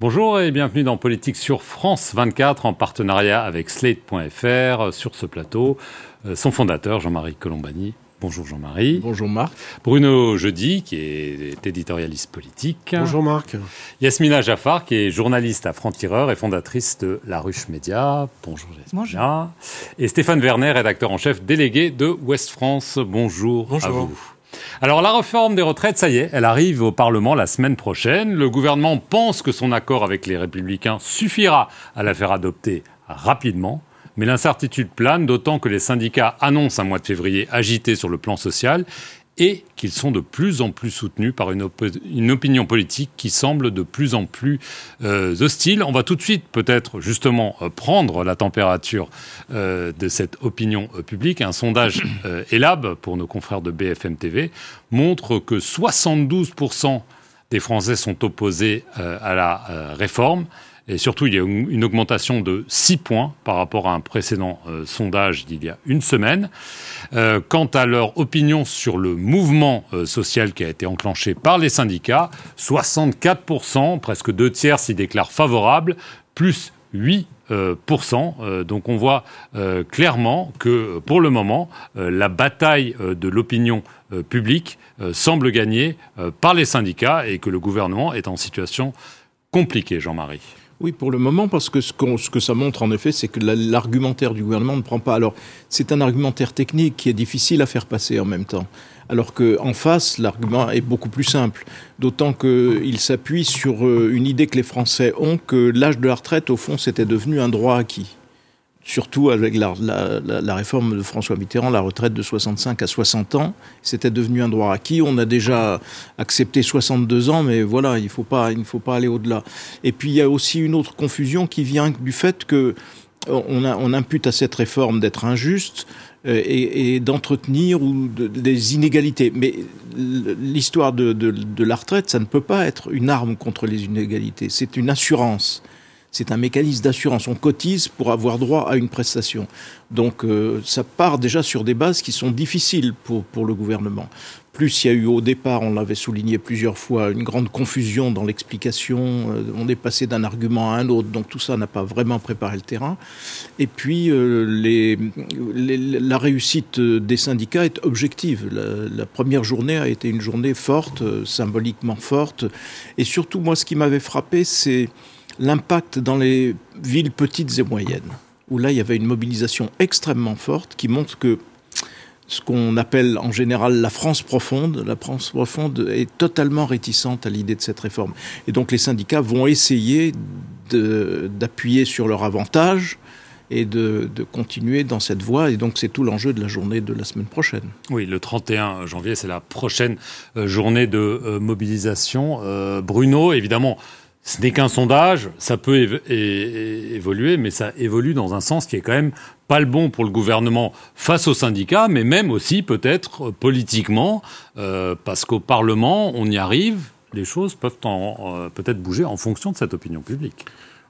Bonjour et bienvenue dans Politique sur France 24 en partenariat avec Slate.fr. Sur ce plateau, euh, son fondateur Jean-Marie Colombani. Bonjour Jean-Marie. Bonjour Marc. Bruno Jeudi, qui est éditorialiste politique. Bonjour Marc. Yasmina Jaffar, qui est journaliste à Franc-Tireur et fondatrice de La Ruche Média. Bonjour Yasmina. Et Stéphane Werner, rédacteur en chef délégué de Ouest France. Bonjour, Bonjour. à vous. Alors la réforme des retraites, ça y est, elle arrive au Parlement la semaine prochaine. Le gouvernement pense que son accord avec les républicains suffira à la faire adopter rapidement. Mais l'incertitude plane, d'autant que les syndicats annoncent un mois de février agité sur le plan social et qu'ils sont de plus en plus soutenus par une, opinion politique qui semble de plus en plus euh, hostile. On va tout de suite peut-être justement euh, prendre la température euh, de cette opinion publique. Un sondage ELAB pour nos confrères de BFM TV montre que 72% des Français sont opposés à la réforme. Et surtout, il y a une augmentation de 6 points par rapport à un précédent euh, sondage d'il y a une semaine. Euh, quant à leur opinion sur le mouvement euh, social qui a été enclenché par les syndicats, 64%, presque deux tiers s'y déclarent favorables, plus 8% donc on voit clairement que pour le moment, la bataille de l'opinion publique semble gagnée par les syndicats et que le gouvernement est en situation compliquée, Jean-Marie. Oui, pour le moment, parce que ce, que ça montre en effet, c'est que l'argumentaire du gouvernement ne prend pas. Alors, c'est un argumentaire technique qui est difficile à faire passer en même temps. Alors qu'en face, l'argument est beaucoup plus simple. D'autant qu'il s'appuie sur euh, une idée que les Français ont que l'âge de la retraite, au fond, c'était devenu un droit acquis surtout avec la, réforme de François Mitterrand, la retraite de 65 à 60 ans, c'était devenu un droit acquis. On a déjà accepté 62 ans, mais voilà, il, ne faut pas aller au-delà. Et puis il y a aussi une autre confusion qui vient du fait que euh, impute à cette réforme d'être injuste euh, et, d'entretenir des inégalités. Mais l'histoire de, de la retraite, ça ne peut pas être une arme contre les inégalités. C'est une assurance c'est un mécanisme d'assurance. On cotise pour avoir droit à une prestation. Donc euh, ça part déjà sur des bases qui sont difficiles pour, pour le gouvernement. Plus il y a eu au départ, on l'avait souligné plusieurs fois, une grande confusion dans l'explication. Euh, on est passé d'un argument à un autre, donc tout ça n'a pas vraiment préparé le terrain. Et puis euh, la réussite des syndicats est objective. La, première journée a été une journée forte, symboliquement forte. Et surtout, moi, ce qui m'avait frappé, c'est l'impact dans les villes petites et moyennes, où là il y avait une mobilisation extrêmement forte qui montre que ce qu'on appelle en général la France profonde, la France profonde est totalement réticente à l'idée de cette réforme. Et donc les syndicats vont essayer d'appuyer sur leur avantage et de, continuer dans cette voie. Et donc, c'est tout l'enjeu de la journée de la semaine prochaine. Oui, le 31 janvier, c'est la prochaine euh, journée de euh, mobilisation. Euh, Bruno, évidemment, ce n'est qu'un sondage, ça peut évoluer, mais ça évolue dans un sens qui est quand même pas le bon pour le gouvernement face aux syndicats, mais même aussi peut-être politiquement, euh, parce qu'au Parlement, on y arrive, les choses peuvent euh, peut-être bouger en fonction de cette opinion publique.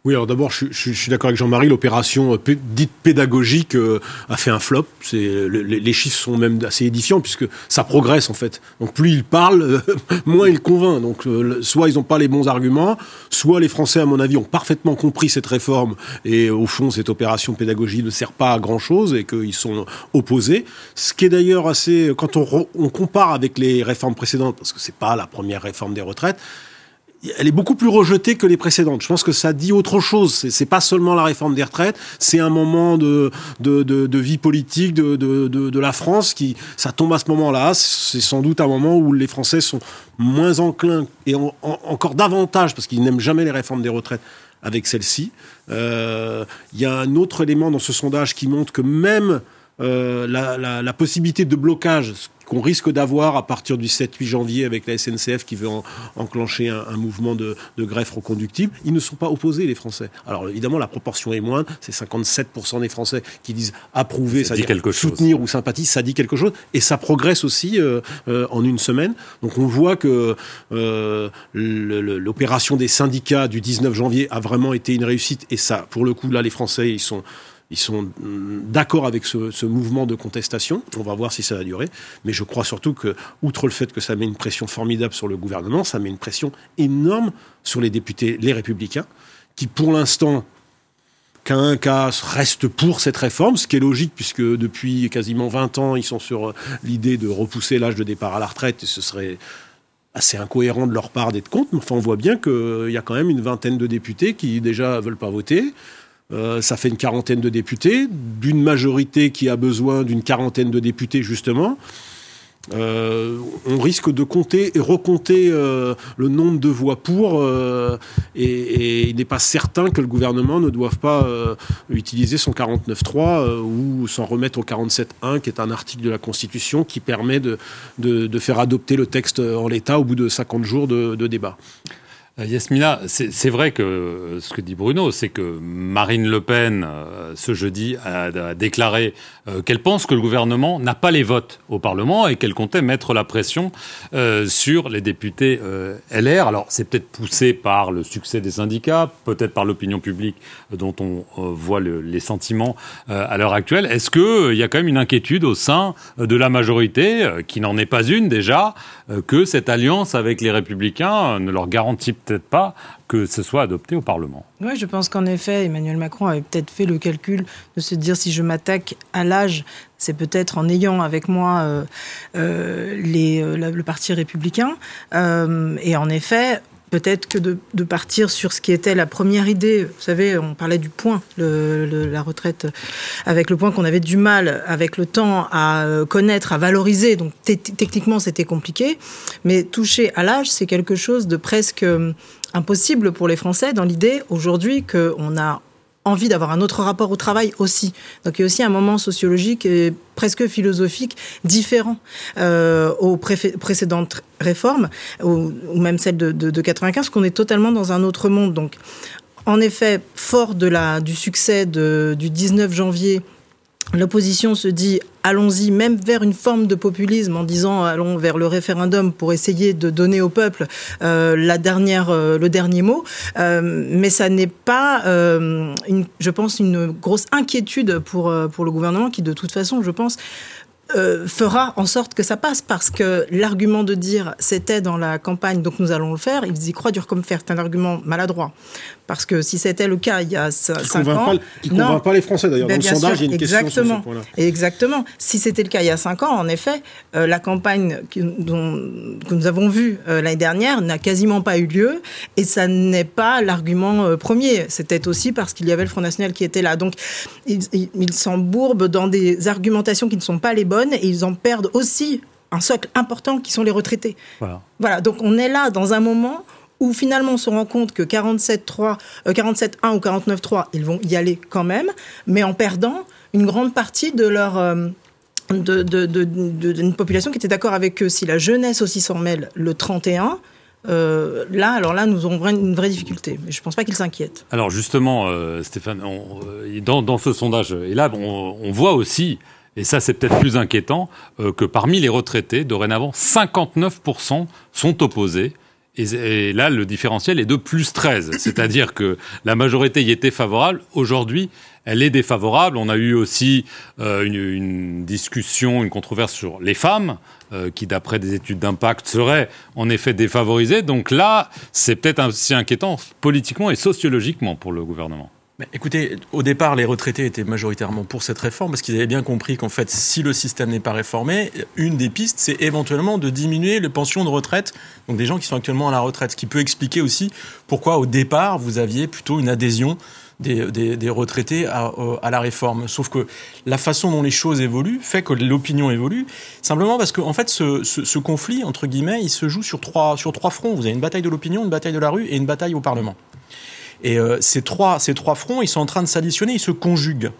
Oui, alors d'abord, je, suis d'accord avec Jean-Marie, l'opération euh, dite pédagogique euh, a fait un flop. C'est, les, chiffres sont même assez édifiants puisque ça progresse en fait. Donc plus ils parlent, euh, moins ils convainquent. Donc soit ils n'ont pas les bons arguments, soit les Français, à mon avis, ont parfaitement compris cette réforme et au fond, cette opération pédagogique ne sert pas à grand-chose et qu'ils sont opposés. Ce qui est d'ailleurs assez, quand on, on compare avec les réformes précédentes, parce que c'est pas la première réforme des retraites, elle est beaucoup plus rejetée que les précédentes. Je pense que ça dit autre chose. C'est pas seulement la réforme des retraites, c'est un moment de, de, de, vie politique de, de, la France qui, ça tombe à ce moment-là. C'est sans doute un moment où les Français sont moins enclins et encore davantage, parce qu'ils n'aiment jamais les réformes des retraites, avec celle-ci. Euh, il y a un autre élément dans ce sondage qui montre que même euh, la, possibilité de blocage qu'on risque d'avoir à partir du 7-8 janvier avec la SNCF qui veut enclencher un, mouvement de, grève reconductible, ils ne sont pas opposés, les Français. Alors évidemment, la proportion est moindre, c'est 57% des Français qui disent approuver, ça dire soutenir ou sympathiser, ça dit quelque chose, et ça progresse aussi euh, euh, en une semaine. Donc on voit que l'opération des syndicats du 19 janvier a vraiment été une réussite, et ça, pour le coup, là, les Français, ils sont ils sont d'accord avec ce, mouvement de contestation. On va voir si ça va durer. Mais je crois surtout que, outre le fait que ça met une pression formidable sur le gouvernement, ça met une pression énorme sur les députés, les républicains, qui pour l'instant qu'à un cas restent pour cette réforme, ce qui est logique puisque depuis quasiment 20 ans, ils sont sur euh, l'idée de repousser l'âge de départ à la retraite et ce serait assez incohérent de leur part d'être contre. Mais enfin, on voit bien qu'il y a quand même une vingtaine de députés qui déjà veulent pas voter. Euh, ça fait une quarantaine de députés, d'une majorité qui a besoin d'une quarantaine de députés, justement. Euh, on risque de compter et recompter euh, le nombre de voix pour, et, il n'est pas certain que le gouvernement ne doive pas utiliser son 49.3 ou s'en remettre au 47.1, qui est un article de la Constitution qui permet de, faire adopter le texte en l'état au bout de 50 jours de débat. Euh, Yasmina, c'est vrai que ce que dit Bruno, c'est que Marine Le Pen, euh, ce jeudi, a, déclaré euh, qu'elle pense que le gouvernement n'a pas les votes au Parlement et qu'elle comptait mettre la pression sur les députés LR. Alors, c'est peut-être poussé par le succès des syndicats, peut-être par l'opinion publique dont on voit les sentiments à l'heure actuelle. Est-ce qu'il y a quand même une inquiétude au sein de la majorité, qui n'en est pas une déjà, que cette alliance avec les républicains ne leur garantit peut-être pas que ce soit adopté au Parlement. Oui, je pense qu'en effet, Emmanuel Macron avait peut-être fait le calcul de se dire si je m'attaque à l'âge, c'est peut-être en ayant avec moi euh, euh, euh, le Parti républicain. et en effet, peut-être que de, partir sur ce qui était la première idée. Vous savez, on parlait du point, la retraite, avec le point qu'on avait du mal, avec le temps, à connaître, à valoriser. Donc techniquement, c'était compliqué. Mais toucher à l'âge, c'est quelque chose de presque euh, impossible pour les Français dans l'idée aujourd'hui qu'on a envie d'avoir un autre rapport au travail aussi. Donc il y a aussi un moment sociologique et presque philosophique différent euh, aux précédentes réformes, ou, même celle de, de, de 95, qu'on est totalement dans un autre monde. Donc en effet, fort de la, du succès du 19 janvier L'opposition se dit allons-y même vers une forme de populisme en disant allons vers le référendum pour essayer de donner au peuple euh, la dernière, euh, le dernier mot. Euh, mais ça n'est pas, je pense, une grosse inquiétude pour, pour le gouvernement qui, de toute façon, je pense, fera en sorte que ça passe parce que l'argument de dire c'était dans la campagne donc nous allons le faire, ils y croient dur comme fer, c'est un argument maladroit. Parce que si c'était le cas il y a 5 ans. qui ne convainc pas les Français d'ailleurs. Dans le sondage, il y a une exactement, question sur ce point-là. Exactement. Si c'était le cas il y a 5 ans, en effet, euh, la campagne que, dont, que nous avons vue euh, l'année dernière n'a quasiment pas eu lieu et ça n'est pas l'argument premier. C'était aussi parce qu'il y avait le Front National qui était là. Donc ils il, s'embourbent dans des argumentations qui ne sont pas les bonnes et ils en perdent aussi un socle important qui sont les retraités. Voilà. voilà donc on est là dans un moment où finalement on se rend compte que 47.3, 47.1 euh, ou 49.3, ils vont y aller quand même, mais en perdant une grande partie de leur... Euh, d'une population qui était d'accord avec eux. Si la jeunesse aussi s'en mêle le 31, euh, là, alors là, nous aurons une vraie difficulté. Mais je ne pense pas qu'ils s'inquiètent. Alors justement, Stéphane, dans, ce sondage, et là, on voit aussi et ça c'est peut-être plus inquiétant, euh, que parmi les retraités, dorénavant, 59% sont opposés. Et, là, le différentiel est de plus 13. C'est-à-dire que la majorité y était favorable. Aujourd'hui, elle est défavorable. On a eu aussi euh, une, discussion, une controverse sur les femmes, euh, qui, d'après des études d'impact, seraient en effet défavorisées. Donc là, c'est peut-être aussi inquiétant politiquement et sociologiquement pour le gouvernement écoutez, au départ, les retraités étaient majoritairement pour cette réforme parce qu'ils avaient bien compris qu'en fait, si le système n'est pas réformé, une des pistes, c'est éventuellement de diminuer les pensions de retraite, donc des gens qui sont actuellement à la retraite, ce qui peut expliquer aussi pourquoi au départ, vous aviez plutôt une adhésion des, retraités euh, à, la réforme. Sauf que la façon dont les choses évoluent fait que l'opinion évolue, simplement parce qu'en en fait, ce, conflit, entre guillemets, il se joue sur trois, sur trois fronts. Vous avez une bataille de l'opinion, une bataille de la rue et une bataille au Parlement. Et euh, ces, trois, ces trois fronts, ils sont en train de s'additionner, ils se conjuguent.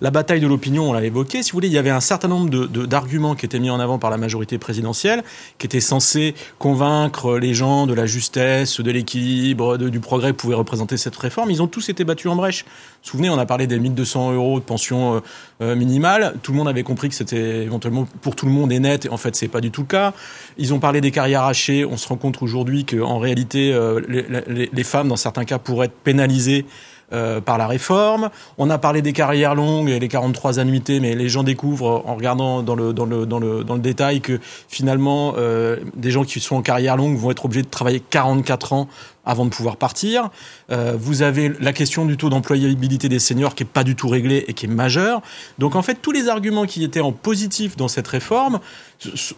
La bataille de l'opinion, on l'a évoqué, si vous voulez, il y avait un certain nombre d'arguments qui étaient mis en avant par la majorité présidentielle, qui étaient censés convaincre les gens de la justesse, de l'équilibre, du progrès que pouvait représenter cette réforme. Ils ont tous été battus en brèche. Vous vous souvenez, on a parlé des 1200 euros de pension euh, euh, minimale. Tout le monde avait compris que c'était éventuellement pour tout le monde et net. Et en fait, c'est pas du tout le cas. Ils ont parlé des carrières hachées. On se rend compte aujourd'hui qu'en réalité, les, les, femmes, dans certains cas, pourraient être pénalisées euh, par la réforme. On a parlé des carrières longues et les 43 annuités, mais les gens découvrent en regardant dans le détail que finalement, euh, des gens qui sont en carrière longue vont être obligés de travailler 44 ans avant de pouvoir partir. Euh, vous avez la question du taux d'employabilité des seniors qui est pas du tout réglée et qui est majeure. Donc en fait, tous les arguments qui étaient en positif dans cette réforme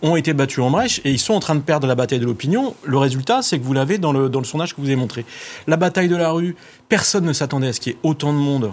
ont été battus en brèche et ils sont en train de perdre la bataille de l'opinion. Le résultat, c'est que vous l'avez dans le, dans le sondage que vous avez montré. La bataille de la rue, personne ne s'attendait à ce qu'il y ait autant de monde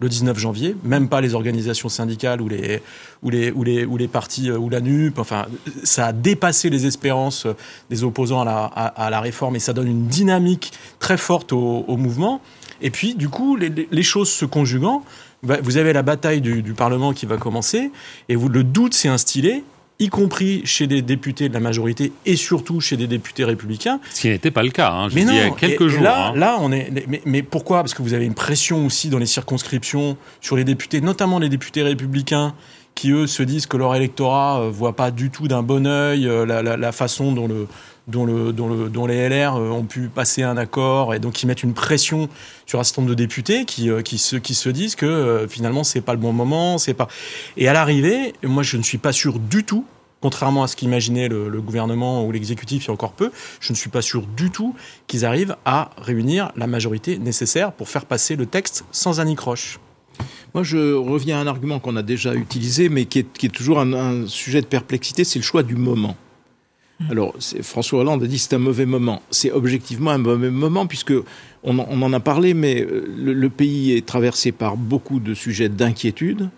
le 19 janvier, même pas les organisations syndicales ou les, ou les, ou les, ou les partis euh, ou la NUP. Enfin, ça a dépassé les espérances des opposants à la, à, la réforme et ça donne une dynamique très forte au, au mouvement. Et puis, du coup, les, les choses se conjuguant, bah, vous avez la bataille du, du, Parlement qui va commencer et vous, le doute s'est instillé y compris chez des députés de la majorité et surtout chez des députés républicains. Ce qui n'était pas le cas, hein, mais non, il y a quelques jours. Là, hein. là, on est. Mais, mais, pourquoi? Parce que vous avez une pression aussi dans les circonscriptions sur les députés, notamment les députés républicains, qui eux se disent que leur électorat euh, voit pas du tout d'un bon œil euh, la, la, la, façon dont le dont, le, dont, le, dont, les LR euh, ont pu passer un accord et donc ils mettent une pression sur un certain nombre de députés qui, qui, se, qui se disent que finalement c'est pas le bon moment, c'est pas. Et à l'arrivée, moi je ne suis pas sûr du tout contrairement à ce qu'imaginait le, gouvernement ou l'exécutif il y a encore peu, je ne suis pas sûr du tout qu'ils arrivent à réunir la majorité nécessaire pour faire passer le texte sans anicroche. Moi, je reviens à un argument qu'on a déjà utilisé, mais qui est, qui toujours un, un, sujet de perplexité, c'est le choix du moment. Mmh. Alors, François Hollande a dit c'est un mauvais moment. C'est objectivement un mauvais moment puisque on, en a parlé, mais euh, le, pays est traversé par beaucoup de sujets d'inquiétude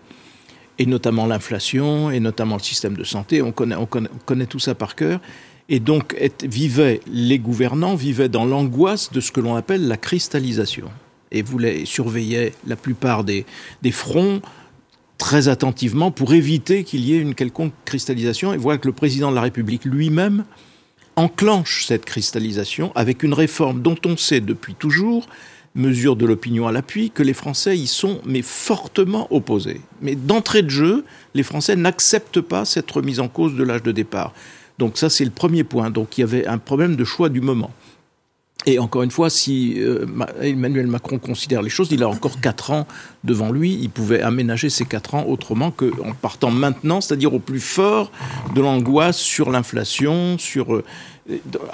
et notamment l'inflation, et notamment le système de santé. On connaît, on connaît, on connaît tout ça par cœur. Et donc, vivaient, les gouvernants vivaient dans l'angoisse de ce que l'on appelle la cristallisation. Et voulaient, surveillaient la plupart des fronts très attentivement pour éviter qu'il y ait une quelconque cristallisation. Et voilà que le président de la République lui-même enclenche cette cristallisation avec une réforme dont on sait depuis toujours mesure de l'opinion à l'appui, que les Français y sont mais fortement opposés. Mais d'entrée de jeu, les Français n'acceptent pas cette remise en cause de l'âge de départ. Donc ça, c'est le premier point. Donc il y avait un problème de choix du moment. Et encore une fois, si euh, Emmanuel Macron considère les choses, il a encore quatre ans devant lui. Il pouvait aménager ces quatre ans autrement qu'en partant maintenant, c'est-à-dire au plus fort de l'angoisse sur l'inflation, sur euh,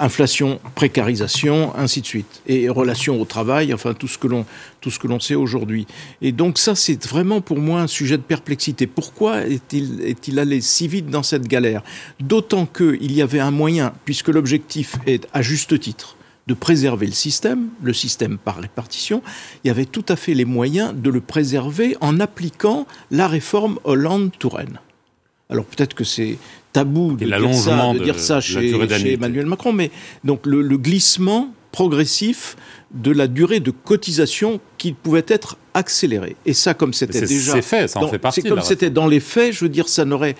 inflation, précarisation, ainsi de suite, et relations au travail, enfin tout ce que l'on tout ce que l'on sait aujourd'hui. Et donc ça, c'est vraiment pour moi un sujet de perplexité. Pourquoi est-il est-il allé si vite dans cette galère? D'autant qu'il y avait un moyen, puisque l'objectif est à juste titre de préserver le système, le système par répartition, il y avait tout à fait les moyens de le préserver en appliquant la réforme Hollande-Touraine. Alors peut-être que c'est tabou de dire ça, de, de dire ça chez, chez, Emmanuel Macron, mais donc le, le, glissement progressif de la durée de cotisation qui pouvait être accélérée. Et ça, comme c'était déjà... C'est fait, ça en dans, fait partie. C'est comme c'était dans les faits, je veux dire, ça n'aurait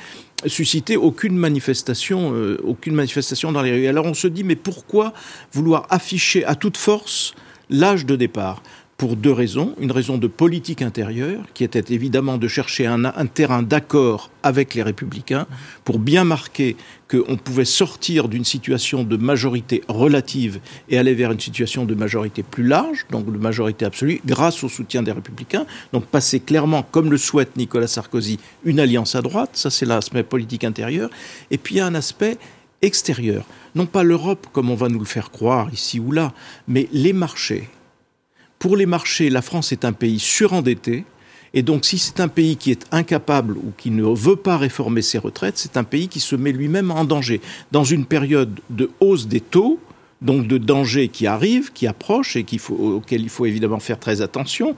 suscité aucune manifestation, euh, aucune manifestation dans les rues. Alors on se dit, mais pourquoi vouloir afficher à toute force l'âge de départ? Pour deux raisons. Une raison de politique intérieure, qui était évidemment de chercher un, terrain d'accord avec les républicains, pour bien marquer qu'on pouvait sortir d'une situation de majorité relative et aller vers une situation de majorité plus large, donc de majorité absolue, grâce au soutien des républicains. Donc passer clairement, comme le souhaite Nicolas Sarkozy, une alliance à droite, ça c'est l'aspect politique intérieur. Et puis il y a un aspect extérieur. Non pas l'Europe comme on va nous le faire croire ici ou là, mais les marchés pour les marchés, la France est un pays surendetté. Et donc, si c'est un pays qui est incapable ou qui ne veut pas réformer ses retraites, c'est un pays qui se met lui-même en danger. Dans une période de hausse des taux, donc de dangers qui arrivent, qui approchent et qu'il faut, auxquels il faut évidemment faire très attention,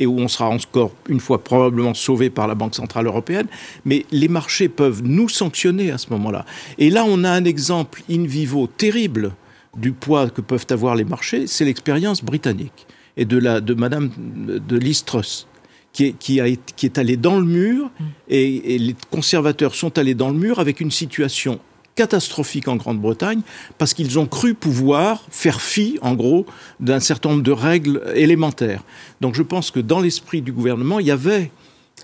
et où on sera encore une fois probablement sauvé par la Banque Centrale Européenne, mais les marchés peuvent nous sanctionner à ce moment-là. Et là, on a un exemple in vivo terrible du poids que peuvent avoir les marchés, c'est l'expérience britannique. Et de, la, de Madame de Listros qui est, qui, a, qui est allé dans le mur mm. et, et, les conservateurs sont allés dans le mur avec une situation catastrophique en Grande-Bretagne parce qu'ils ont cru pouvoir faire fi, en gros, d'un certain nombre de règles élémentaires. Donc je pense que dans l'esprit du gouvernement, il y avait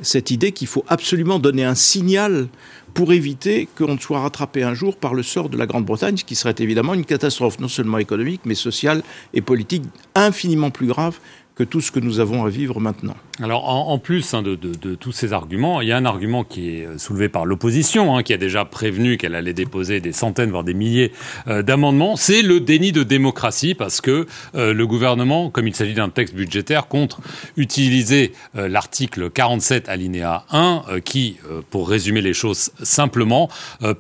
cette idée qu'il faut absolument donner un signal pour éviter qu'on ne soit rattrapé un jour par le sort de la Grande-Bretagne, ce qui serait évidemment une catastrophe non seulement économique, mais sociale et politique infiniment plus grave que tout ce que nous avons à vivre maintenant. Alors, en, plus hein, de, tous ces arguments, il y a un argument qui est euh, soulevé par l'opposition, hein, qui a déjà prévenu qu'elle allait déposer des centaines, voire des milliers euh, d'amendements, c'est le déni de démocratie, parce que euh, le gouvernement, comme il s'agit d'un texte budgétaire, compte utiliser l'article 47 alinéa 1, qui, pour résumer les choses simplement,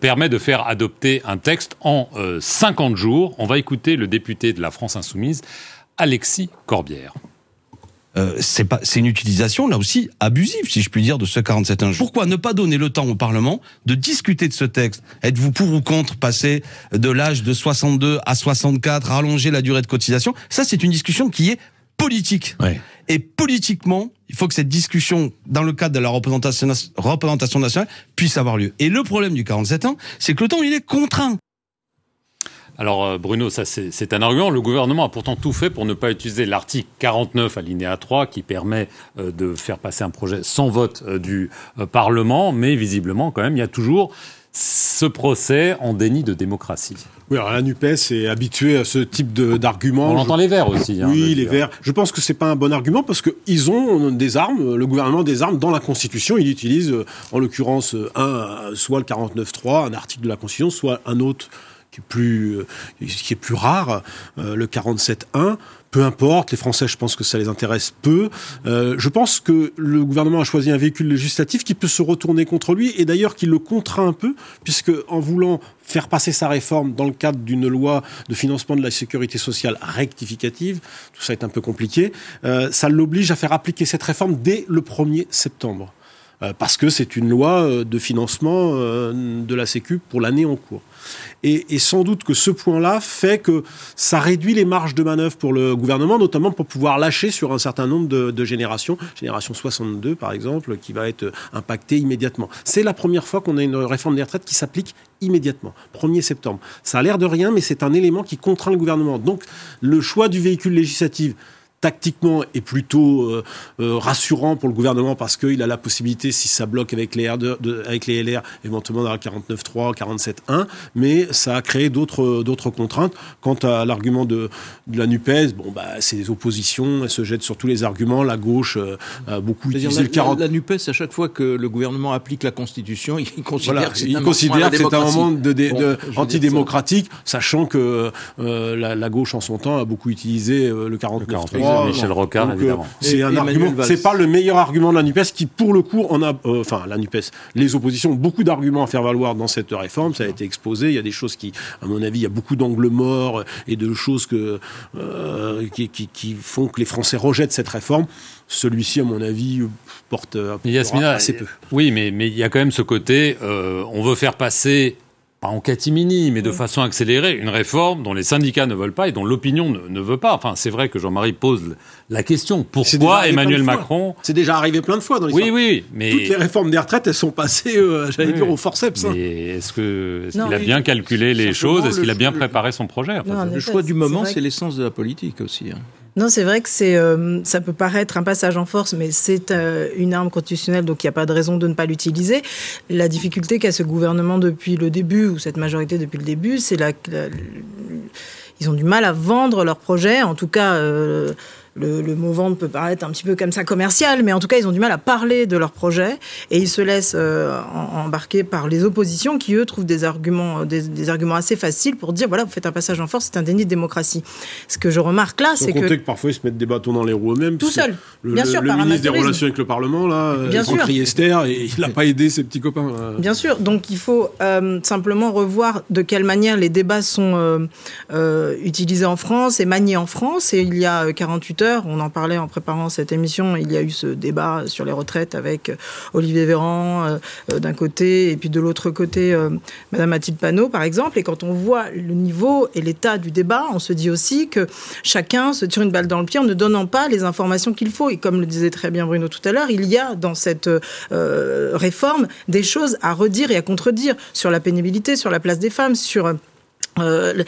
permet de faire adopter un texte en 50 jours. On va écouter le député de la France Insoumise, Alexis Corbière. Euh, c'est pas, c'est une utilisation là aussi abusive, si je puis dire, de ce 47.1. Pourquoi ne pas donner le temps au Parlement de discuter de ce texte? Êtes-vous pour ou contre passer de l'âge de 62 à 64, rallonger la durée de cotisation? Ça, c'est une discussion qui est politique. Et politiquement, il faut que cette discussion, dans le cadre de la représentation, représentation nationale, puisse avoir lieu. Et le problème du 47 ans, c'est que le temps, il est contraint. Alors euh, Bruno, ça c'est un argument. Le gouvernement a pourtant tout fait pour ne pas utiliser l'article 49 alinéa 3 qui permet euh, de faire passer un projet sans vote euh, du Parlement, mais visiblement quand même il y a toujours ce procès en déni de démocratie. Oui, alors la NUPES est habituée à ce type d'argument. On entend les Verts aussi. Hein, oui, les Verts. Je pense que c'est pas un bon argument parce qu'ils ont des armes, le gouvernement a des armes dans la Constitution. Il utilise, en l'occurrence, un, soit le 49.3, un article de la Constitution, soit un autre qui est plus, euh, qui est plus rare, euh, le 47.1 peu importe, les Français, je pense que ça les intéresse peu. Euh, je pense que le gouvernement a choisi un véhicule législatif qui peut se retourner contre lui et d'ailleurs qui le contraint un peu, puisque en voulant faire passer sa réforme dans le cadre d'une loi de financement de la sécurité sociale rectificative, tout ça est un peu compliqué, ça l'oblige à faire appliquer cette réforme dès le 1er septembre. Parce que c'est une loi de financement de la Sécu pour l'année en cours. Et, sans doute que ce point-là fait que ça réduit les marges de manœuvre pour le gouvernement, notamment pour pouvoir lâcher sur un certain nombre de, générations, génération 62 par exemple, qui va être impactée immédiatement. C'est la première fois qu'on a une réforme des retraites qui s'applique immédiatement, 1er septembre. Ça a l'air de rien, mais c'est un élément qui contraint le gouvernement. Donc le choix du véhicule législatif tactiquement est plutôt euh, euh, rassurant pour le gouvernement parce qu'il a la possibilité, si ça bloque avec les, avec les LR, éventuellement dans la 49.3, 47.1, mais ça a créé d'autres contraintes. Quant à l'argument de, la NUPES, bon, bah, c'est des oppositions, elle se jette sur tous les arguments, la gauche euh, a beaucoup utilisé le 40... La, NUPES, à chaque fois que le gouvernement applique la Constitution, il considère que c'est un, considère que c'est un moment de, antidémocratique, sachant que la, gauche en son temps a beaucoup utilisé le 49.3. Michel Rocard, euh, évidemment. C'est un argument. C'est pas le meilleur argument de la Nupes qui, pour le coup, on a, euh, enfin, la Nupes, les oppositions ont beaucoup d'arguments à faire valoir dans cette réforme. Ça a été exposé. Il y a des choses qui, à mon avis, il y a beaucoup d'angles morts et de choses que euh, qui, qui, qui, font que les Français rejettent cette réforme. Celui-ci, à mon avis, porte assez peu. Oui, mais mais il y a quand même ce côté. on veut faire passer pas en catimini, mais de façon accélérée, une réforme dont les syndicats ne veulent pas et dont l'opinion ne, veut pas. Enfin, c'est vrai que Jean-Marie pose la question pourquoi Emmanuel Macron C'est déjà arrivé plein de fois dans l'histoire. Oui, oui, mais toutes les réformes des retraites, elles sont passées, euh, j'allais dire, au forceps. Hein. Mais est-ce qu'il a bien calculé les choses? Est-ce qu'il a bien préparé son projet? Le choix du moment, c'est l'essence de la politique aussi. Hein. Non, c'est vrai que c'est, euh, ça peut paraître un passage en force, mais c'est euh, une arme constitutionnelle, donc il n'y a pas de raison de ne pas l'utiliser. La difficulté qu'a ce gouvernement depuis le début, ou cette majorité depuis le début, c'est la, ils ont du mal à vendre leur projet, en tout cas. Euh, le, le, mot vente peut paraître un petit peu comme ça commercial, mais en tout cas, ils ont du mal à parler de leur projet et ils se laissent euh, embarquer par les oppositions qui, eux, trouvent des arguments, des, arguments assez faciles pour dire voilà, vous faites un passage en force, c'est un déni de démocratie. Ce que je remarque là, c'est que. que parfois ils se mettent des bâtons dans les roues eux-mêmes. Tout seul, bien sûr, le par ministre des Relations avec le Parlement, là, bien sûr. Esther, et il n'a pas aidé ses petits copains. Bien sûr, donc il faut euh, simplement revoir de quelle manière les débats sont euh, utilisés en France et maniés en France. Et il y a 48 heures, On en parlait en préparant cette émission. Il y a eu ce débat sur les retraites avec Olivier Véran d'un côté et puis de l'autre côté Madame Mathilde Panot, par exemple. Et quand on voit le niveau et l'état du débat, on se dit aussi que chacun se tire une balle dans le pied en ne donnant pas les informations qu'il faut. Et comme le disait très bien Bruno tout à l'heure, il y a dans cette réforme des choses à redire et à contredire sur la pénibilité, sur la place des femmes, sur euh,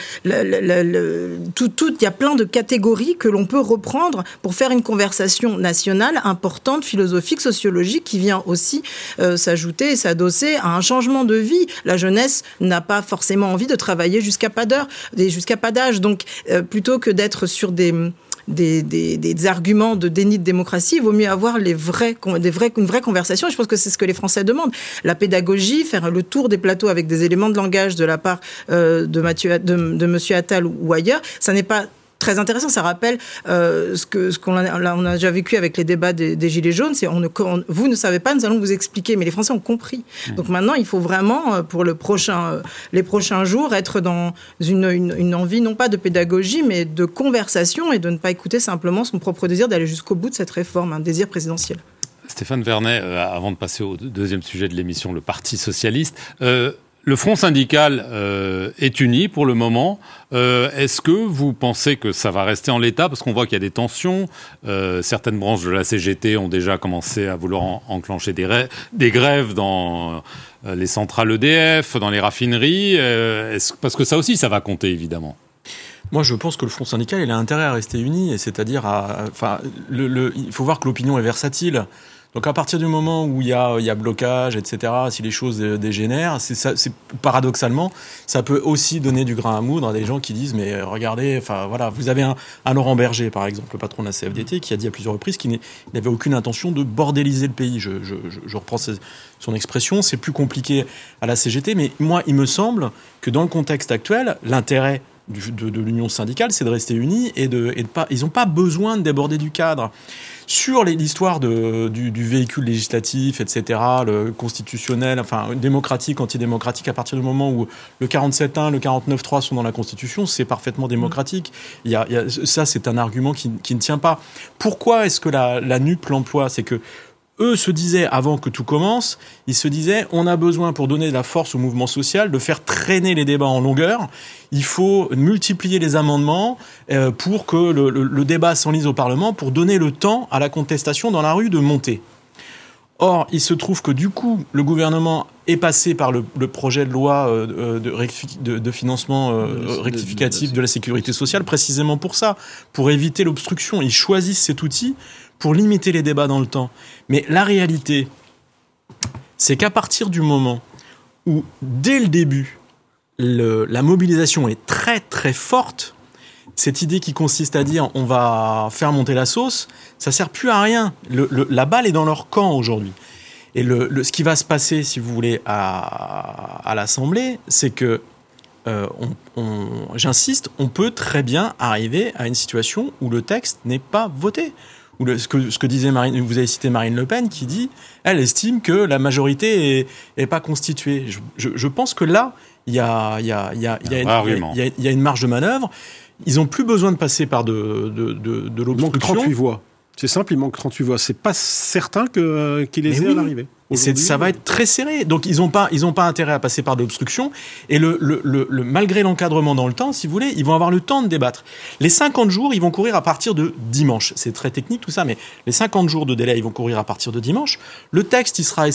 tout, tout, il y a plein de catégories que l'on peut reprendre pour faire une conversation nationale importante, philosophique, sociologique, qui vient aussi euh, s'ajouter et s'adosser à un changement de vie. La jeunesse n'a pas forcément envie de travailler jusqu'à pas d'heure, jusqu'à pas d'âge. Donc, euh, plutôt que d'être sur des des, arguments de déni de démocratie, il vaut mieux avoir les vrais, des une vraie conversation. je pense que c'est ce que les Français demandent. La pédagogie, faire le tour des plateaux avec des éléments de langage de la part euh, de, Mathieu, de Monsieur Attal ou ailleurs, ça n'est pas très intéressant. Ça rappelle euh, ce que ce qu'on a, on a déjà vécu avec les débats des, gilets jaunes. C'est on ne, vous ne savez pas, nous allons vous expliquer. Mais les Français ont compris. Mmh. Donc maintenant, il faut vraiment euh, pour le prochain, euh, les prochains jours être dans une, une, envie non pas de pédagogie, mais de conversation et de ne pas écouter simplement son propre désir d'aller jusqu'au bout de cette réforme, un désir présidentiel. Stéphane Vernet, avant de passer au deuxième sujet de l'émission, le Parti socialiste. Le front syndical euh, est uni pour le moment. Euh, est-ce que vous pensez que ça va rester en l'état? Parce qu'on voit qu'il y a des tensions. Euh, certaines branches de la CGT ont déjà commencé à vouloir enclencher des, grèves dans les centrales EDF, dans les raffineries. parce que ça aussi, ça va compter, évidemment. Moi, je pense que le Front syndical, il a intérêt à rester uni, c'est-à-dire, le, il faut voir que l'opinion est versatile. Donc à partir du moment où il y a, a blocage, etc., si les choses dégénèrent, c'est paradoxalement, ça peut aussi donner du grain à moudre à des gens qui disent mais euh, regardez, enfin voilà, vous avez un, Laurent Berger par exemple, le patron de la CFDT, qui a dit à plusieurs reprises qu'il n'avait aucune intention de bordéliser le pays. Je reprends son expression, c'est plus compliqué à la CGT, mais moi il me semble que dans le contexte actuel, l'intérêt de, l'union syndicale, c'est de rester unis et de, et de pas, ils n'ont pas besoin de déborder du cadre. Sur l'histoire du, du, véhicule législatif, etc., le constitutionnel, enfin démocratique, antidémocratique, à partir du moment où le 47.1, le 49.3 sont dans la Constitution, c'est parfaitement démocratique. Il y a, ça, c'est un argument qui, qui, ne tient pas. Pourquoi est-ce que la, la NUP l'emploie? C'est que eux se disaient, avant que tout commence, ils se disaient, on a besoin pour donner de la force au mouvement social, de faire traîner les débats en longueur. Il faut multiplier les amendements euh, pour que le, le débat s'enlise au Parlement, pour donner le temps à la contestation dans la rue de monter. Or, il se trouve que du coup, le gouvernement est passé par le, projet de loi euh, de, de, financement euh, rectificatif de la sécurité sociale précisément pour ça, pour éviter l'obstruction. Ils choisissent cet outil pour limiter les débats dans le temps. Mais la réalité, c'est qu'à partir du moment où, dès le début, la mobilisation est très très forte, cette idée qui consiste à dire on va faire monter la sauce, ça sert plus à rien. la balle est dans leur camp aujourd'hui. Et ce qui va se passer, si vous voulez, à, l'Assemblée, c'est que, euh, j'insiste, on peut très bien arriver à une situation où le texte n'est pas voté ou ce, que, ce que disait Marine, vous avez cité Marine Le Pen, qui dit, elle estime que la majorité est, pas constituée. Je, pense que là, il y a, y, a, y, a, y, a, y a une marge de manœuvre. Ils ont plus besoin de passer par de, de, de, de l'obstruction. 38 voix. C'est simple, il manque 38 voix. C'est pas certain que, qu'il les ait à l'arrivée ça va être très serré. Donc ils n'ont pas, ils ont pas intérêt à passer par de l'obstruction. Et le, le, le, malgré l'encadrement dans le temps, si vous voulez, ils vont avoir le temps de débattre. Les 50 jours, ils vont courir à partir de dimanche. C'est très technique tout ça, mais les 50 jours de délai, ils vont courir à partir de dimanche. Le texte, il sera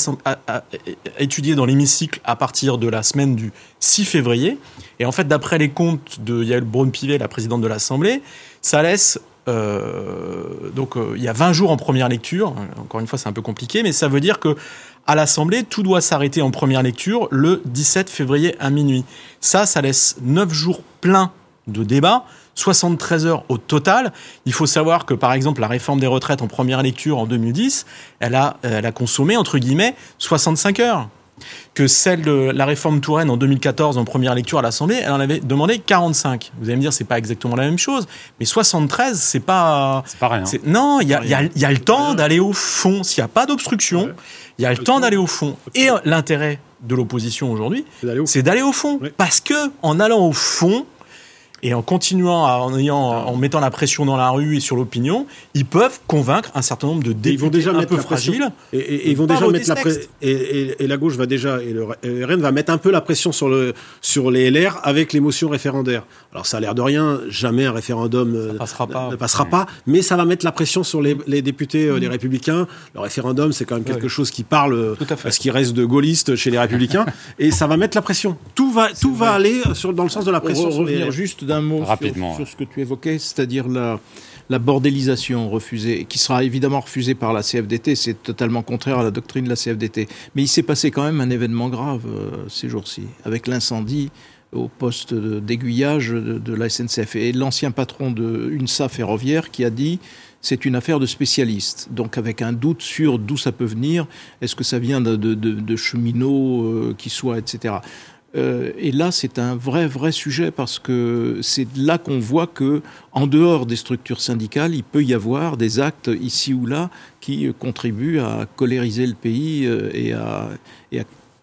étudié dans l'hémicycle à partir de la semaine du 6 février. Et en fait, d'après les comptes de Yael Braun-Pivet, la présidente de l'Assemblée, ça laisse euh, donc euh, il y a 20 jours en première lecture. Encore une fois, c'est un peu compliqué, mais ça veut dire que à l'Assemblée, tout doit s'arrêter en première lecture le 17 février à minuit. Ça, ça laisse 9 jours pleins de débat. 73 heures au total. Il faut savoir que, par exemple, la réforme des retraites en première lecture en 2010, elle a, elle a consommé, entre guillemets, 65 heures que celle de la réforme Touraine en 2014 en première lecture à l'Assemblée, elle en avait demandé 45. Vous allez me dire, c'est pas exactement la même chose, mais 73, c'est pas. C'est pas rien. Non, il y y a, le temps d'aller au fond. S'il n'y a pas d'obstruction, il y a le temps d'aller au fond. Et l'intérêt de l'opposition aujourd'hui, c'est d'aller au fond. Parce que en allant au fond, Et en continuant, en, ayant, en mettant la pression dans la rue et sur l'opinion, ils peuvent convaincre un certain nombre de députés ils vont déjà un peu fragiles. Et, ils vont déjà mettre la pression. Et, la gauche va déjà, et le, RN va mettre un peu la pression sur, le, sur les LR avec les motions référendaires. Alors ça a l'air de rien, jamais un référendum euh, passera pas. ne passera pas, mais ça va mettre la pression sur les, députés, euh, les mm. républicains. Le référendum, c'est quand même quelque chose qui parle euh, à, ce qui reste de gaullistes chez les républicains, et ça va mettre la pression. Tout va, tout va aller sur, dans le sens de la pression. revenir juste d'un mot Rapidement, sur, ce que tu évoquais, c'est-à-dire la, la bordélisation refusée, qui sera évidemment refusée par la CFDT, c'est totalement contraire à la doctrine de la CFDT. Mais il s'est passé quand même un événement grave ces jours-ci, avec l'incendie au poste d'aiguillage de, la SNCF. Et l'ancien patron de UNSA ferroviaire qui a dit c'est une affaire de spécialistes. Donc avec un doute sur d'où ça peut venir, est-ce que ça vient de, cheminots euh, qui soient, etc. Euh, et là, c'est un vrai, vrai sujet parce que c'est là qu'on voit que, en dehors des structures syndicales, il peut y avoir des actes ici ou là qui contribuent à colériser le pays euh, et à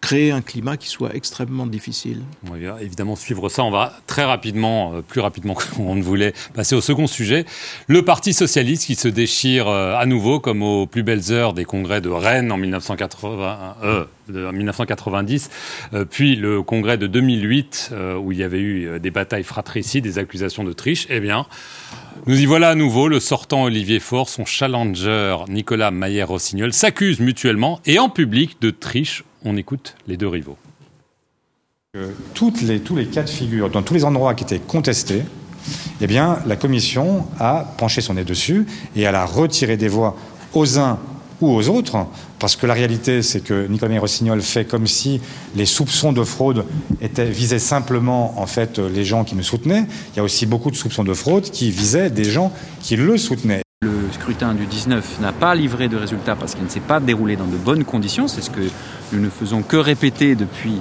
créer un climat qui soit extrêmement difficile. On va évidemment suivre ça. On va très rapidement, euh, plus rapidement qu'on ne voulait, passer au second sujet. Le Parti socialiste qui se déchire euh, à nouveau, comme aux plus belles heures des congrès de Rennes en 1980, euh, 1990, euh, puis le congrès de 2008, où il y avait eu des batailles fratricides, des accusations de triche. Eh bien, nous y voilà à nouveau. Le sortant Olivier Faure, son challenger Nicolas Maillère-Rossignol s'accusent mutuellement et en public de triche on écoute les deux rivaux. Toutes les, tous les cas de figure, dans tous les endroits qui étaient contestés, eh bien, la commission a penché son nez dessus et elle a retiré des voix aux uns ou aux autres, parce que la réalité, c'est que Nicolas Rossignol fait comme si les soupçons de fraude étaient, visaient simplement en fait les gens qui me soutenaient. Il y a aussi beaucoup de soupçons de fraude qui visaient des gens qui le soutenaient. Le scrutin du 19 n'a pas livré de résultats parce qu'il ne s'est pas déroulé dans de bonnes conditions. C'est ce que nous ne faisons que répéter depuis.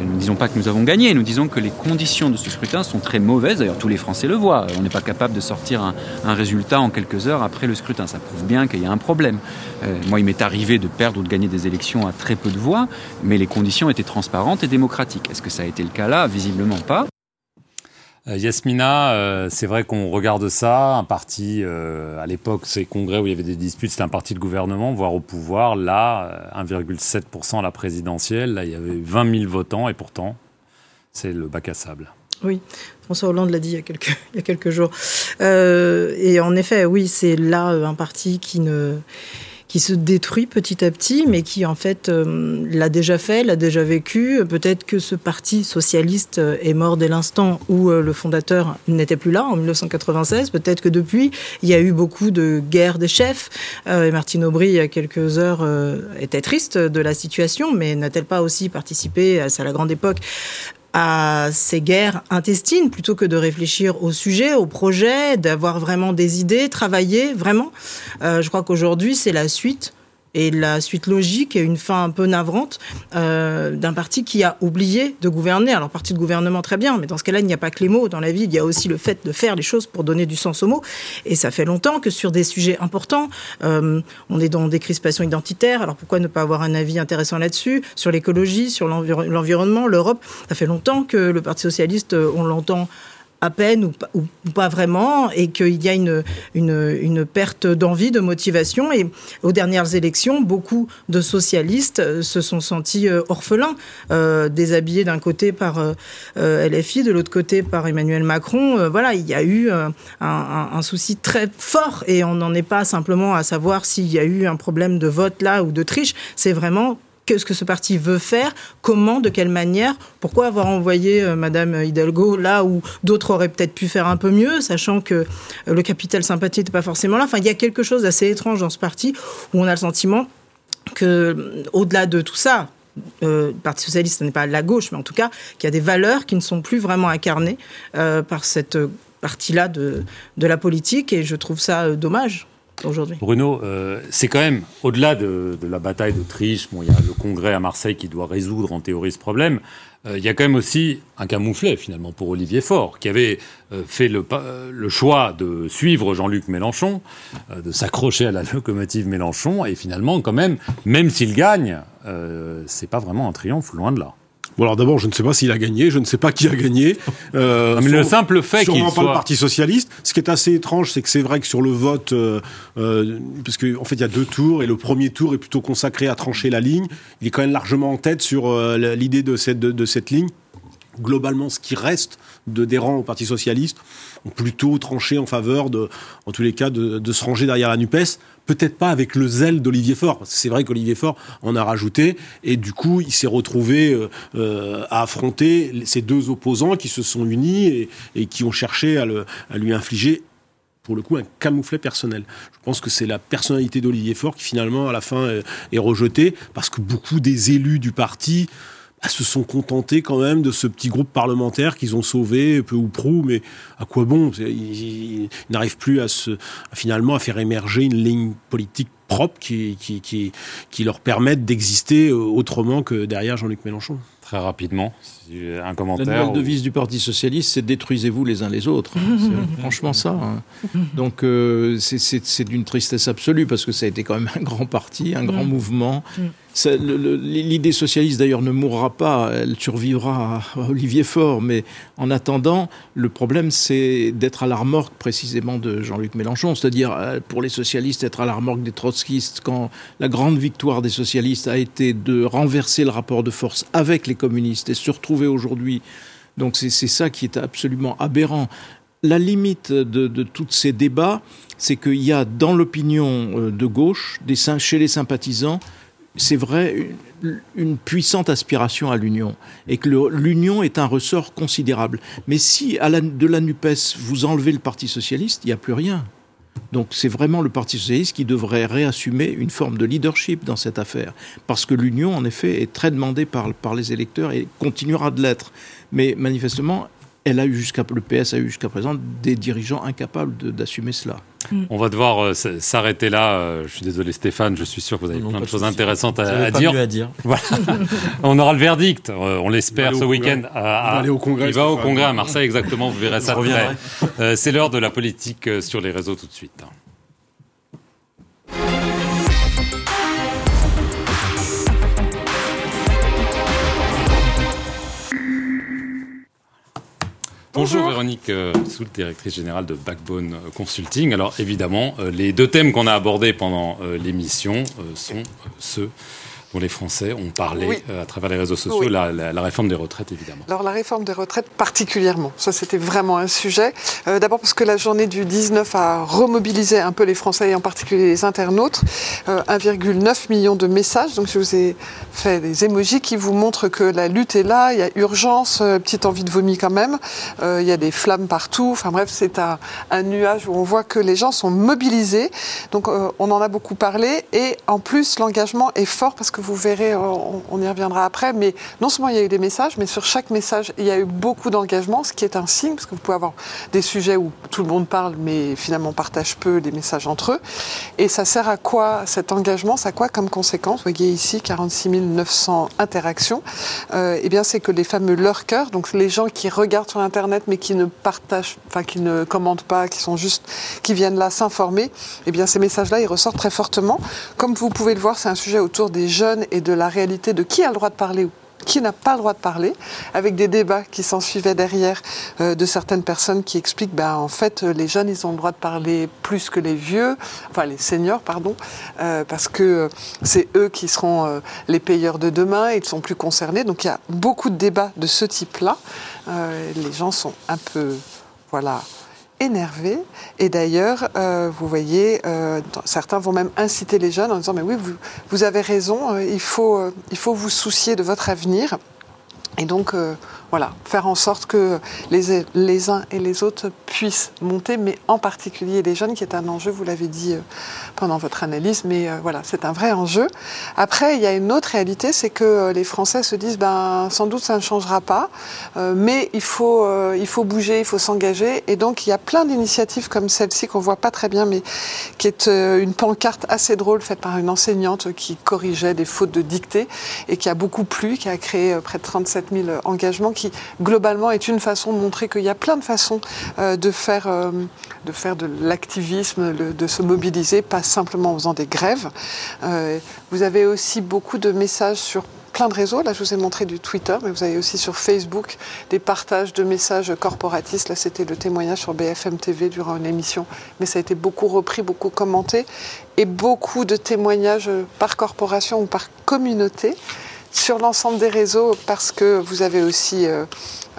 Nous ne disons pas que nous avons gagné, nous disons que les conditions de ce scrutin sont très mauvaises. D'ailleurs, tous les Français le voient. On n'est pas capable de sortir un, résultat en quelques heures après le scrutin. Ça prouve bien qu'il y a un problème. Euh, moi, il m'est arrivé de perdre ou de gagner des élections à très peu de voix, mais les conditions étaient transparentes et démocratiques. Est-ce que ça a été le cas là? Visiblement pas. Euh, Yasmina, euh, c'est vrai qu'on regarde ça, un parti, euh, à l'époque, ces congrès où il y avait des disputes, c'était un parti de gouvernement, voire au pouvoir. Là, 1,7% à la présidentielle, là, il y avait 20 000 votants, et pourtant, c'est le bac à sable. Oui, François Hollande l'a dit il y a quelques, il y a quelques jours. et en effet, oui, c'est là un parti qui ne qui se détruit petit à petit, mais qui en fait euh, l'a déjà fait, l'a déjà vécu. Peut-être que ce parti socialiste euh, est mort dès l'instant où euh, le fondateur n'était plus là, en 1996. Peut-être que depuis, il y a eu beaucoup de guerres des chefs. et Martine Aubry, il y a quelques heures, était triste de la situation, mais n'a-t-elle pas aussi participé, à la grande époque, à ces guerres intestines plutôt que de réfléchir au sujet, au projet, d'avoir vraiment des idées, travailler vraiment. Euh, je crois qu'aujourd'hui, c'est la suite et la suite logique et une fin un peu navrante euh, d'un parti qui a oublié de gouverner. Alors, parti de gouvernement, très bien, mais dans ce cas-là, il n'y a pas que les mots dans la vie, il y a aussi le fait de faire les choses pour donner du sens aux mots. Et ça fait longtemps que sur des sujets importants, euh, on est dans des crispations identitaires. Alors, pourquoi ne pas avoir un avis intéressant là-dessus? Sur l'écologie, sur l'environnement, l'Europe, ça fait longtemps que le Parti socialiste, on l'entend à peine ou, pas vraiment, et qu'il y a une, une, perte d'envie, de motivation. Et aux dernières élections, beaucoup de socialistes euh, se sont sentis euh, orphelins, euh, déshabillés d'un côté par LFI, de l'autre côté par Emmanuel Macron. voilà, il y a eu un, un, souci très fort, et on n'en est pas simplement à savoir s'il y a eu un problème de vote là ou de triche. C'est vraiment ce que ce parti veut faire, comment, de quelle manière, pourquoi avoir envoyé euh, Madame Hidalgo là où d'autres auraient peut-être pu faire un peu mieux, sachant que euh, le capital sympathie n'était pas forcément là. Enfin, il y a quelque chose d'assez étrange dans ce parti où on a le sentiment que, euh, au-delà de tout ça, le Parti socialiste n'est pas la gauche, mais en tout cas, qu'il y a des valeurs qui ne sont plus vraiment incarnées par cette partie-là de la politique, et je trouve ça dommage aujourd'hui. Bruno, euh, c'est quand même, au-delà de, la bataille d'Autriche, bon, il y a le congrès à Marseille qui doit résoudre en théorie ce problème, euh, il y a quand même aussi un camouflet finalement pour Olivier Faure, qui avait euh, fait le, le, choix de suivre Jean-Luc Mélenchon, de s'accrocher à la locomotive Mélenchon, et finalement quand même, même s'il gagne, c'est pas vraiment un triomphe, loin de là. Bon, alors d'abord, je ne sais pas s'il a gagné, je ne sais pas qui a gagné. Euh, mais le simple fait qu'il soit... pas le Parti socialiste. Ce qui est assez étrange, c'est que c'est vrai que sur le vote, euh, euh, parce qu'en en fait, il y a deux tours et le premier tour est plutôt consacré à trancher la ligne. Il est quand même largement en tête sur l'idée de cette, de, de cette ligne. Globalement, ce qui reste d'adhérents au Parti socialiste ont plutôt tranché en faveur de, de, de se ranger derrière la Nupes peut-être pas avec le zèle d'Olivier Faure, c'est vrai qu'Olivier Faure en a rajouté, et du coup, il s'est retrouvé euh, euh, à affronter ces deux opposants qui se sont unis et, qui ont cherché à, lui infliger pour le coup un camouflet personnel. Je pense que c'est la personnalité d'Olivier Faure qui finalement à la fin est rejetée parce que beaucoup des élus du parti bah, se sont contentés quand même de ce petit groupe parlementaire qu'ils ont sauvé, peu ou prou, mais à quoi bon? Ils, ils n'arrivent plus à, se, finalement à faire émerger une ligne politique propre qui, qui, qui, qui leur permette d'exister autrement que derrière Jean-Luc Mélenchon. Très rapidement, un commentaire. La nouvelle devise du Parti socialiste, c'est détruisez-vous les uns les autres. c'est franchement ça. Hein. Donc euh, c'est d'une tristesse absolue parce que ça a été quand même un grand parti, un grand mouvement. L'idée socialiste d'ailleurs ne mourra pas, elle survivra à Olivier Faure, mais en attendant, le problème c'est d'être à la remorque précisément de Jean-Luc Mélenchon, c'est-à-dire pour les socialistes être à la remorque des trotskistes quand la grande victoire des socialistes a été de renverser le rapport de force avec les communistes et se retrouver aujourd'hui. Donc c'est ça qui est absolument aberrant. La limite de, tous ces débats, c'est qu'il y a dans l'opinion de gauche, chez les sympathisants, c'est vrai, une, puissante aspiration à l'union et que l'union est un ressort considérable. Mais si à de la NUPES vous enlevez le Parti socialiste, il n'y a plus rien. Donc c'est vraiment le Parti socialiste qui devrait réassumer une forme de leadership dans cette affaire. Parce que l'union, en effet, est très demandée par, par les électeurs et continuera de l'être. Mais manifestement, elle a eu jusqu'à le PS a eu jusqu'à présent des dirigeants incapables d'assumer cela. On va devoir euh, s'arrêter là. Euh, je suis désolé Stéphane, je suis sûr que vous avez non, plein de choses intéressantes à, à dire. à dire. Voilà. on aura le verdict, euh, on l'espère ce week-end. Il va aller au congrès. Il va au congrès à Marseille, exactement, vous verrez ça après. Euh, C'est l'heure de la politique sur les réseaux tout de suite. Bonjour, Bonjour Véronique euh, Soult, directrice générale de Backbone Consulting. Alors évidemment, euh, les deux thèmes qu'on a abordés pendant euh, l'émission sont ceux dont les Français ont parlé oui. euh, à travers les réseaux sociaux, oui. la, la, la, réforme des retraites évidemment. Alors la réforme des retraites particulièrement, ça c'était vraiment un sujet. Euh, D'abord parce que la journée du 19 a remobilisé un peu les Français et en particulier les internautes. Euh, 1,9 million de messages, donc je vous ai fait des émojis qui vous montrent que la lutte est là, il y a urgence, euh, petite envie de vomi quand même, euh, il y a des flammes partout, enfin bref c'est un, un, nuage où on voit que les gens sont mobilisés, donc euh, on en a beaucoup parlé et en plus l'engagement est fort parce que vous verrez, on, on, y reviendra après, mais non seulement il y a eu des messages, mais sur chaque message, il y a eu beaucoup d'engagement, ce qui est un signe, parce que vous pouvez avoir des sujets où tout le monde parle, mais finalement partage peu les messages entre eux. Et ça sert à quoi cet engagement Ça a quoi comme conséquence? Vous voyez ici 46 900 interactions. Euh, eh bien, c'est que les fameux lurkers, donc les gens qui regardent sur Internet, mais qui ne partagent, enfin qui ne commentent pas, qui sont juste, qui viennent là s'informer, eh bien, ces messages-là, ils ressortent très fortement. Comme vous pouvez le voir, c'est un sujet autour des jeunes et de la réalité de qui a le droit de parler ou qui n'a pas le droit de parler, avec des débats qui s'en suivaient derrière euh, de certaines personnes qui expliquent, ben, en fait, les jeunes, ils ont le droit de parler plus que les vieux, enfin les seniors, pardon, euh, parce que c'est eux qui seront euh, les payeurs de demain, ils sont plus concernés. Donc il y a beaucoup de débats de ce type-là. les gens sont un peu, voilà, énervés. Et d'ailleurs, euh, vous voyez, euh, certains vont même inciter les jeunes en disant mais oui, vous, vous avez raison, euh, il, faut, il faut vous soucier de votre avenir. Et donc, voilà, faire en sorte que les, uns et les autres puissent monter, mais en particulier les jeunes, qui est un enjeu, vous l'avez dit euh, pendant votre analyse, mais euh, voilà, c'est un vrai enjeu. Après, il y a une autre réalité, c'est que euh, les Français se disent, ben, sans doute ça ne changera pas, mais il faut, bouger, il faut s'engager, et donc il y a plein d'initiatives comme celle-ci qu'on voit pas très bien, mais qui est une pancarte assez drôle faite par une enseignante qui corrigeait des fautes de dictée et qui a beaucoup plu, qui a créé près de 37 000 engagements qui globalement est une façon de montrer qu'il y a plein de façons euh, de faire euh, de faire de l'activisme, de se mobiliser, pas simplement en faisant des grèves. Euh, vous avez aussi beaucoup de messages sur plein de réseaux. Là, je vous ai montré du Twitter, mais vous avez aussi sur Facebook des partages de messages corporatistes. Là, c'était le témoignage sur BFM TV durant une émission, mais ça a été beaucoup repris, beaucoup commenté, et beaucoup de témoignages par corporation ou par communauté sur l'ensemble des réseaux, parce que vous avez aussi euh,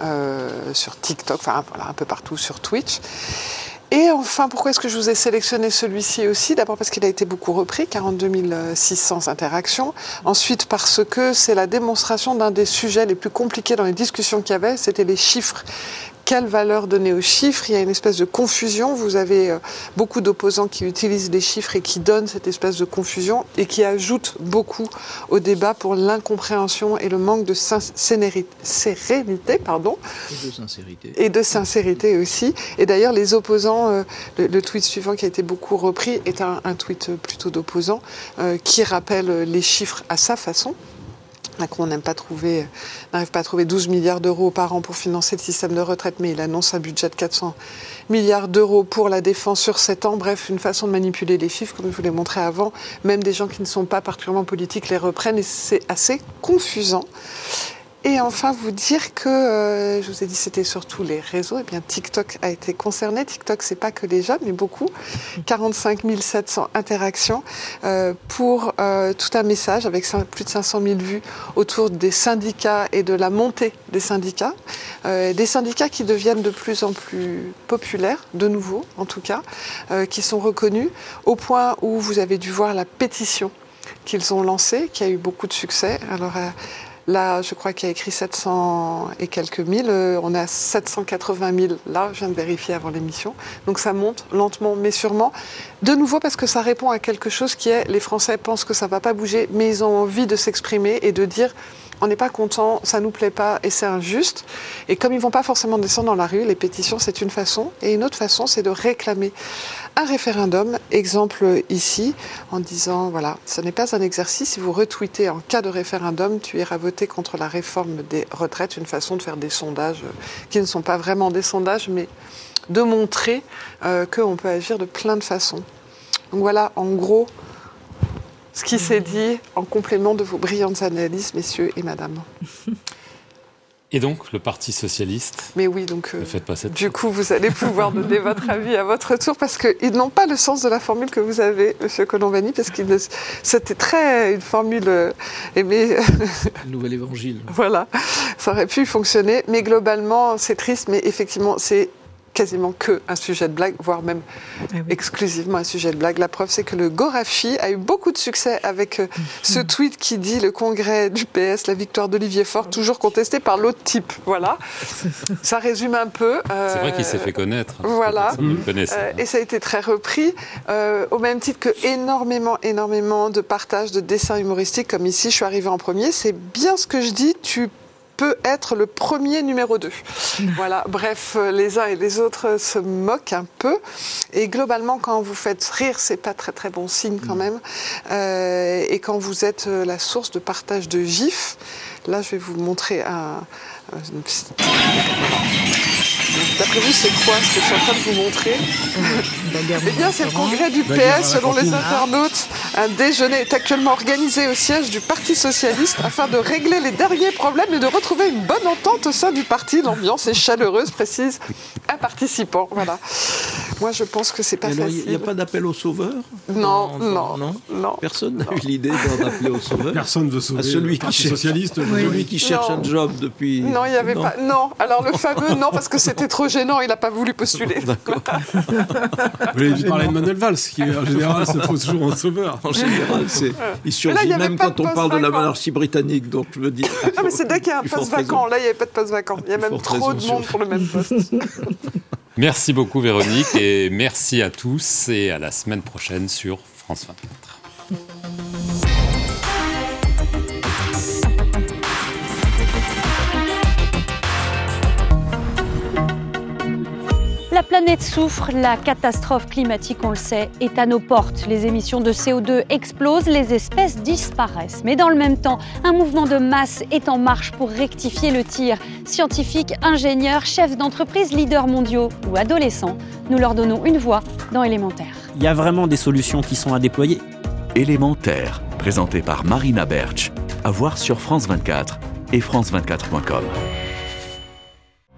euh, sur TikTok, enfin voilà, un peu partout sur Twitch. Et enfin, pourquoi est-ce que je vous ai sélectionné celui-ci aussi? D'abord parce qu'il a été beaucoup repris, 42 600 interactions. Ensuite parce que c'est la démonstration d'un des sujets les plus compliqués dans les discussions qu'il y avait, c'était les chiffres quelle valeur donner aux chiffres? Il y a une espèce de confusion. Vous avez euh, beaucoup d'opposants qui utilisent les chiffres et qui donnent cette espèce de confusion et qui ajoutent beaucoup au débat pour l'incompréhension et le manque de sérénité. Pardon. Et de sincérité. Et de sincérité aussi. Et d'ailleurs, les opposants, euh, le, tweet suivant qui a été beaucoup repris est un, tweet plutôt d'opposants euh, qui rappelle les chiffres à sa façon. Macron n'aime pas trouver, n'arrive pas à trouver 12 milliards d'euros par an pour financer le système de retraite, mais il annonce un budget de 400 milliards d'euros pour la défense sur 7 ans. Bref, une façon de manipuler les chiffres, comme je vous l'ai montré avant. Même des gens qui ne sont pas particulièrement politiques les reprennent et c'est assez confusant. Et enfin, vous dire que, euh, je vous ai dit, c'était sur tous les réseaux. Eh bien, TikTok a été concerné. TikTok, c'est pas que les jeunes, mais beaucoup. 45 700 interactions euh, pour euh, tout un message avec plus de 500 000 vues autour des syndicats et de la montée des syndicats. des syndicats qui deviennent de plus en plus populaires, de nouveau, en tout cas, qui sont reconnus au point où vous avez dû voir la pétition qu'ils ont lancée, qui a eu beaucoup de succès. Alors, Là, je crois qu'il y a écrit 700 et quelques mille. Euh, on est à 780 000 là, je viens de vérifier avant l'émission. Donc ça monte lentement mais sûrement. De nouveau parce que ça répond à quelque chose qui est les Français pensent que ça ne va pas bouger, mais ils ont envie de s'exprimer et de dire on n'est pas content, ça nous plaît pas et c'est injuste. Et comme ils vont pas forcément descendre dans la rue, les pétitions c'est une façon et une autre façon c'est de réclamer un référendum. Exemple ici en disant voilà, ce n'est pas un exercice. Si vous retweetez en cas de référendum, tu iras voter contre la réforme des retraites, une façon de faire des sondages qui ne sont pas vraiment des sondages, mais de montrer euh, qu'on peut agir de plein de façons. Donc voilà, en gros, ce qui s'est dit en complément de vos brillantes analyses, messieurs et madame. Et donc, le Parti socialiste Mais oui, donc. ne faites pas cette du coup, vous allez pouvoir donner votre avis à votre tour parce qu'ils n'ont pas le sens de la formule que vous avez, M. Colombani, parce que c'était très une formule euh, aimée. Nouvel évangile. voilà, ça aurait pu fonctionner, mais globalement, c'est triste, mais effectivement, c'est quasiment que un sujet de blague, voire même ah exclusivement un sujet de blague. La preuve, c'est que le Gorafi a eu beaucoup de succès avec euh, ce tweet qui dit le congrès du PS, la victoire d'Olivier Faure, toujours contesté par l'autre type. Voilà. Ça résume un peu. c'est vrai qu'il s'est fait connaître. Voilà. Euh, et ça a été très repris, euh, au même titre que énormément, énormément de partages de dessins humoristiques, comme ici, je suis arrivée en premier. C'est bien ce que je dis. Tu peut être le premier numéro 2. voilà, bref, euh, les uns et les autres se moquent un peu. Et globalement, quand vous faites rire, c'est pas très très bon signe quand mm. même. Euh, et quand vous êtes euh, la source de partage de gifs, là je vais vous montrer un, D'après vous, c'est quoi ce que je suis en train de vous montrer Eh bien, c'est le congrès du PS, selon les internautes. Un déjeuner est actuellement organisé au siège du Parti Socialiste afin de régler les derniers problèmes et de retrouver une bonne entente au sein du parti. L'ambiance est chaleureuse, précise un participant. Voilà. Moi, je pense que c'est pas facile. Il n'y a pas d'appel au sauveur non, non, non, Personne n'a eu l'idée d'en appeler au sauveur. Personne ne veut sauver. À celui qui cherche, socialiste, celui qui cherche un job depuis. Non, il n'y avait pas. Non. Alors le fameux non parce que c'était trop gênant, il n'a pas voulu postuler. D'accord. Vous voulez parler de Manuel Valls, qui en général se trouve toujours en sauveur. En général, c'est. Il surgit même quand on parle de la monarchie britannique, donc je veux dire. Ah mais c'est dès qu'il y a un poste vacant. Là, il n'y avait pas de poste vacant. Il y a même trop de monde pour le même poste. Merci beaucoup Véronique et merci à tous et à la semaine prochaine sur France 24. Planète souffre, la catastrophe climatique, on le sait, est à nos portes. Les émissions de CO2 explosent, les espèces disparaissent. Mais dans le même temps, un mouvement de masse est en marche pour rectifier le tir. Scientifiques, ingénieurs, chefs d'entreprise, leaders mondiaux ou adolescents, nous leur donnons une voix dans Élémentaire. Il y a vraiment des solutions qui sont à déployer. Élémentaire, présenté par Marina Berch à voir sur France 24 et France24.com.